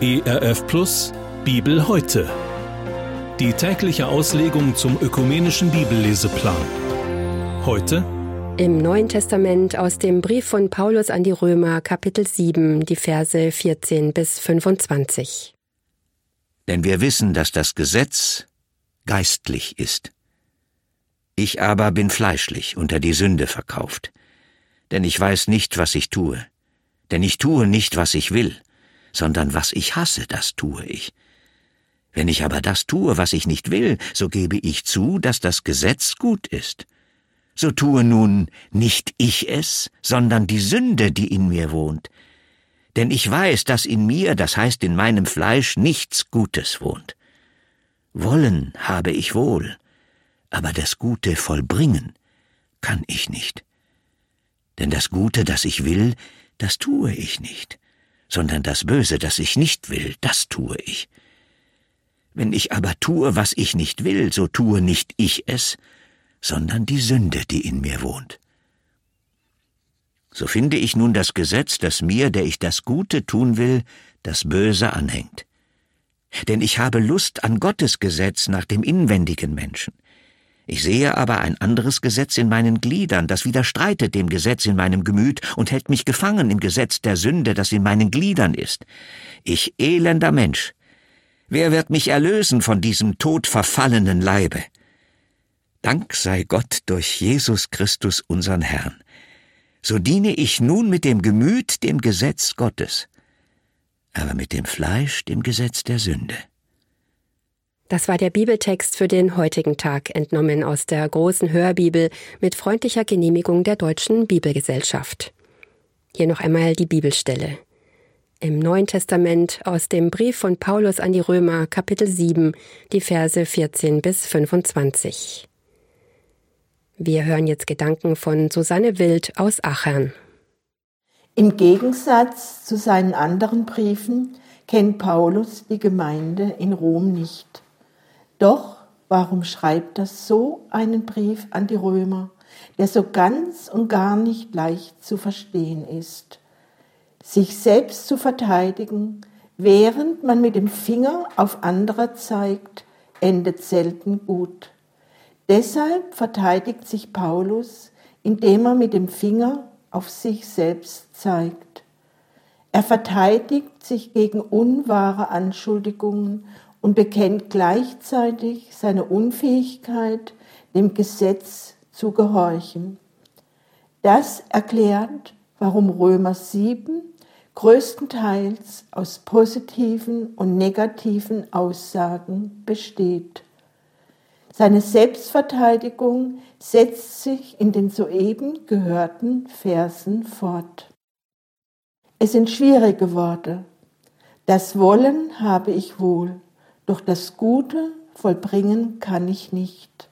ERF Plus Bibel heute. Die tägliche Auslegung zum ökumenischen Bibelleseplan. Heute im Neuen Testament aus dem Brief von Paulus an die Römer Kapitel 7, die Verse 14 bis 25. Denn wir wissen, dass das Gesetz geistlich ist. Ich aber bin fleischlich unter die Sünde verkauft. Denn ich weiß nicht, was ich tue. Denn ich tue nicht, was ich will, sondern was ich hasse, das tue ich. Wenn ich aber das tue, was ich nicht will, so gebe ich zu, dass das Gesetz gut ist. So tue nun nicht ich es, sondern die Sünde, die in mir wohnt. Denn ich weiß, dass in mir, das heißt in meinem Fleisch, nichts Gutes wohnt. Wollen habe ich wohl, aber das Gute vollbringen kann ich nicht. Denn das Gute, das ich will, das tue ich nicht, sondern das Böse, das ich nicht will, das tue ich. Wenn ich aber tue, was ich nicht will, so tue nicht ich es, sondern die Sünde, die in mir wohnt. So finde ich nun das Gesetz, das mir, der ich das Gute tun will, das Böse anhängt. Denn ich habe Lust an Gottes Gesetz nach dem inwendigen Menschen. Ich sehe aber ein anderes Gesetz in meinen Gliedern, das widerstreitet dem Gesetz in meinem Gemüt und hält mich gefangen im Gesetz der Sünde, das in meinen Gliedern ist. Ich elender Mensch. Wer wird mich erlösen von diesem todverfallenen Leibe? Dank sei Gott durch Jesus Christus unseren Herrn. So diene ich nun mit dem Gemüt dem Gesetz Gottes, aber mit dem Fleisch dem Gesetz der Sünde. Das war der Bibeltext für den heutigen Tag, entnommen aus der großen Hörbibel mit freundlicher Genehmigung der Deutschen Bibelgesellschaft. Hier noch einmal die Bibelstelle. Im Neuen Testament aus dem Brief von Paulus an die Römer, Kapitel 7, die Verse 14 bis 25. Wir hören jetzt Gedanken von Susanne Wild aus Achern. Im Gegensatz zu seinen anderen Briefen kennt Paulus die Gemeinde in Rom nicht. Doch warum schreibt er so einen Brief an die Römer, der so ganz und gar nicht leicht zu verstehen ist? Sich selbst zu verteidigen, während man mit dem Finger auf andere zeigt, endet selten gut. Deshalb verteidigt sich Paulus, indem er mit dem Finger auf sich selbst zeigt. Er verteidigt sich gegen unwahre Anschuldigungen und bekennt gleichzeitig seine Unfähigkeit, dem Gesetz zu gehorchen. Das erklärt, warum Römer 7 größtenteils aus positiven und negativen Aussagen besteht. Seine Selbstverteidigung setzt sich in den soeben gehörten Versen fort. Es sind schwierige Worte. Das Wollen habe ich wohl, doch das Gute vollbringen kann ich nicht.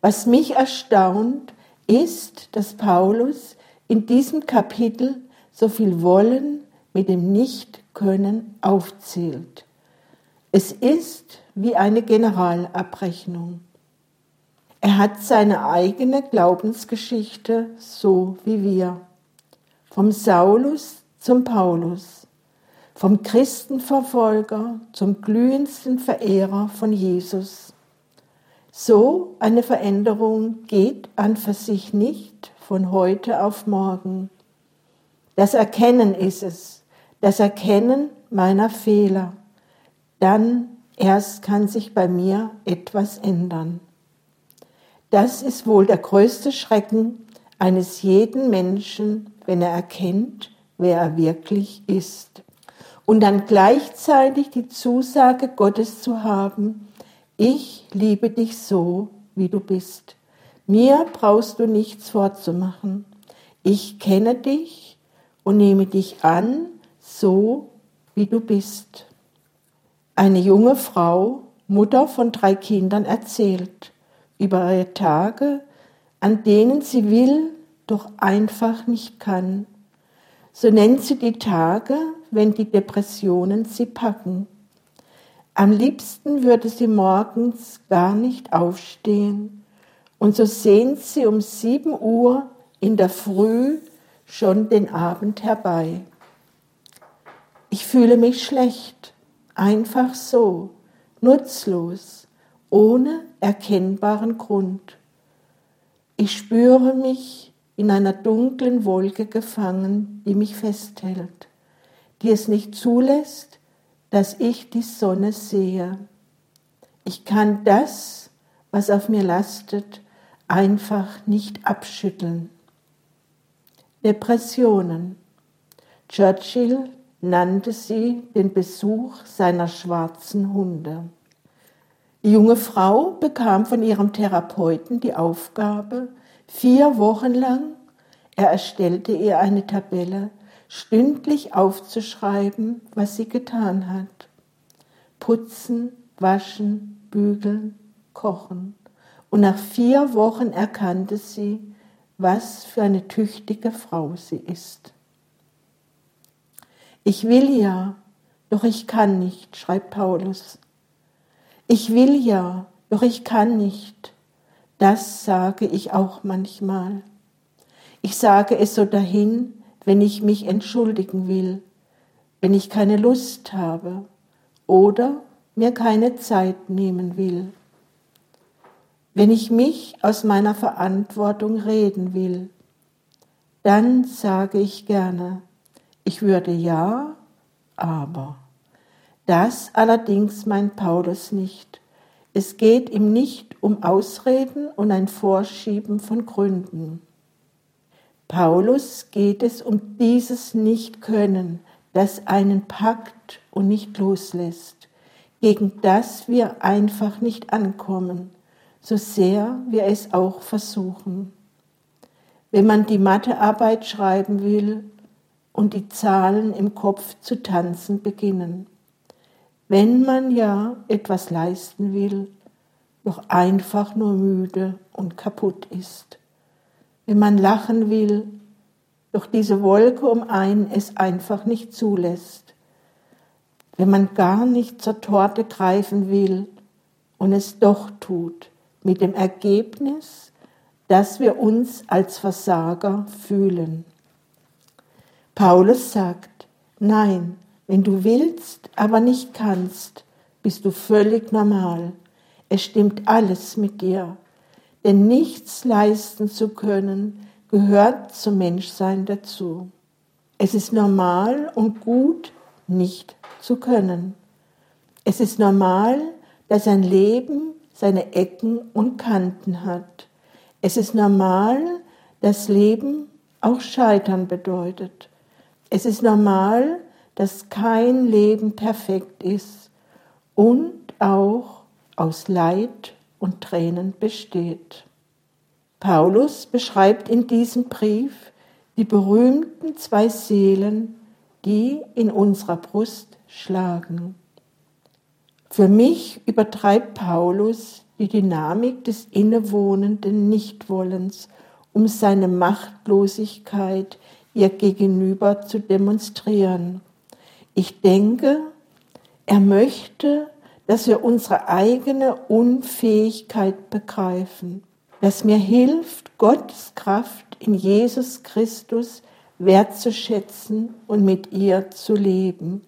Was mich erstaunt, ist, dass Paulus in diesem Kapitel so viel Wollen mit dem Nichtkönnen aufzählt. Es ist wie eine Generalabrechnung. Er hat seine eigene Glaubensgeschichte so wie wir. Vom Saulus zum Paulus vom Christenverfolger zum glühendsten Verehrer von Jesus. So eine Veränderung geht an für sich nicht von heute auf morgen. Das Erkennen ist es, das Erkennen meiner Fehler. Dann erst kann sich bei mir etwas ändern. Das ist wohl der größte Schrecken eines jeden Menschen, wenn er erkennt, wer er wirklich ist und dann gleichzeitig die Zusage Gottes zu haben, ich liebe dich so, wie du bist. Mir brauchst du nichts vorzumachen. Ich kenne dich und nehme dich an, so wie du bist. Eine junge Frau, Mutter von drei Kindern, erzählt über ihre Tage, an denen sie will, doch einfach nicht kann. So nennt sie die Tage, wenn die Depressionen sie packen. Am liebsten würde sie morgens gar nicht aufstehen und so sehnt sie um sieben Uhr in der Früh schon den Abend herbei. Ich fühle mich schlecht, einfach so, nutzlos, ohne erkennbaren Grund. Ich spüre mich in einer dunklen Wolke gefangen, die mich festhält, die es nicht zulässt, dass ich die Sonne sehe. Ich kann das, was auf mir lastet, einfach nicht abschütteln. Depressionen. Churchill nannte sie den Besuch seiner schwarzen Hunde. Die junge Frau bekam von ihrem Therapeuten die Aufgabe, vier Wochen lang, er erstellte ihr eine Tabelle, stündlich aufzuschreiben, was sie getan hat. Putzen, waschen, bügeln, kochen. Und nach vier Wochen erkannte sie, was für eine tüchtige Frau sie ist. Ich will ja, doch ich kann nicht, schreibt Paulus. Ich will ja, doch ich kann nicht. Das sage ich auch manchmal. Ich sage es so dahin, wenn ich mich entschuldigen will, wenn ich keine Lust habe oder mir keine Zeit nehmen will. Wenn ich mich aus meiner Verantwortung reden will, dann sage ich gerne, ich würde ja, aber. Das allerdings meint Paulus nicht. Es geht ihm nicht um Ausreden und ein Vorschieben von Gründen. Paulus geht es um dieses Nicht-Können, das einen packt und nicht loslässt, gegen das wir einfach nicht ankommen, so sehr wir es auch versuchen. Wenn man die Mathearbeit schreiben will, und die Zahlen im Kopf zu tanzen beginnen. Wenn man ja etwas leisten will, doch einfach nur müde und kaputt ist. Wenn man lachen will, doch diese Wolke um einen es einfach nicht zulässt. Wenn man gar nicht zur Torte greifen will und es doch tut, mit dem Ergebnis, dass wir uns als Versager fühlen. Paulus sagt, nein, wenn du willst, aber nicht kannst, bist du völlig normal. Es stimmt alles mit dir. Denn nichts leisten zu können, gehört zum Menschsein dazu. Es ist normal und gut, nicht zu können. Es ist normal, dass ein Leben seine Ecken und Kanten hat. Es ist normal, dass Leben auch Scheitern bedeutet. Es ist normal, dass kein Leben perfekt ist und auch aus Leid und Tränen besteht. Paulus beschreibt in diesem Brief die berühmten zwei Seelen, die in unserer Brust schlagen. Für mich übertreibt Paulus die Dynamik des innewohnenden Nichtwollens, um seine Machtlosigkeit ihr gegenüber zu demonstrieren. Ich denke, er möchte, dass wir unsere eigene Unfähigkeit begreifen, dass mir hilft, Gottes Kraft in Jesus Christus wertzuschätzen und mit ihr zu leben.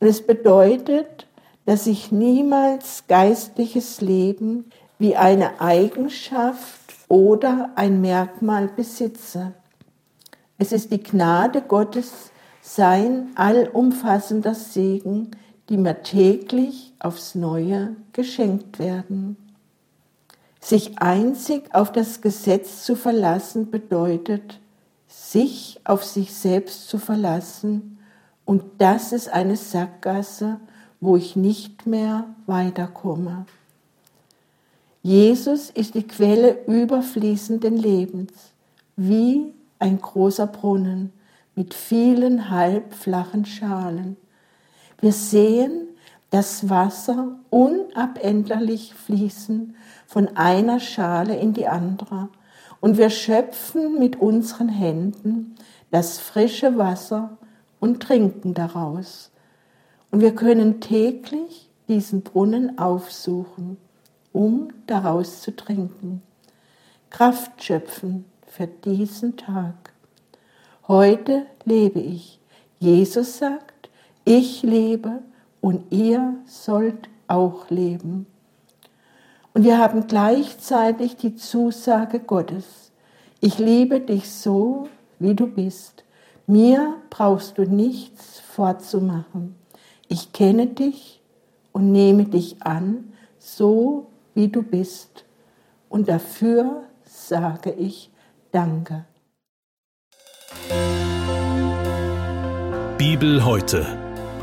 Und es bedeutet, dass ich niemals geistliches Leben wie eine Eigenschaft oder ein Merkmal besitze. Es ist die Gnade Gottes, sein allumfassender Segen, die mir täglich aufs Neue geschenkt werden. Sich einzig auf das Gesetz zu verlassen bedeutet, sich auf sich selbst zu verlassen, und das ist eine Sackgasse, wo ich nicht mehr weiterkomme. Jesus ist die Quelle überfließenden Lebens, wie ein großer Brunnen mit vielen halbflachen Schalen. Wir sehen das Wasser unabänderlich fließen von einer Schale in die andere und wir schöpfen mit unseren Händen das frische Wasser und trinken daraus. Und wir können täglich diesen Brunnen aufsuchen, um daraus zu trinken. Kraft schöpfen für diesen Tag. Heute lebe ich. Jesus sagt, ich lebe und ihr sollt auch leben. Und wir haben gleichzeitig die Zusage Gottes. Ich liebe dich so, wie du bist. Mir brauchst du nichts vorzumachen. Ich kenne dich und nehme dich an, so wie du bist. Und dafür sage ich Danke. Bibel heute.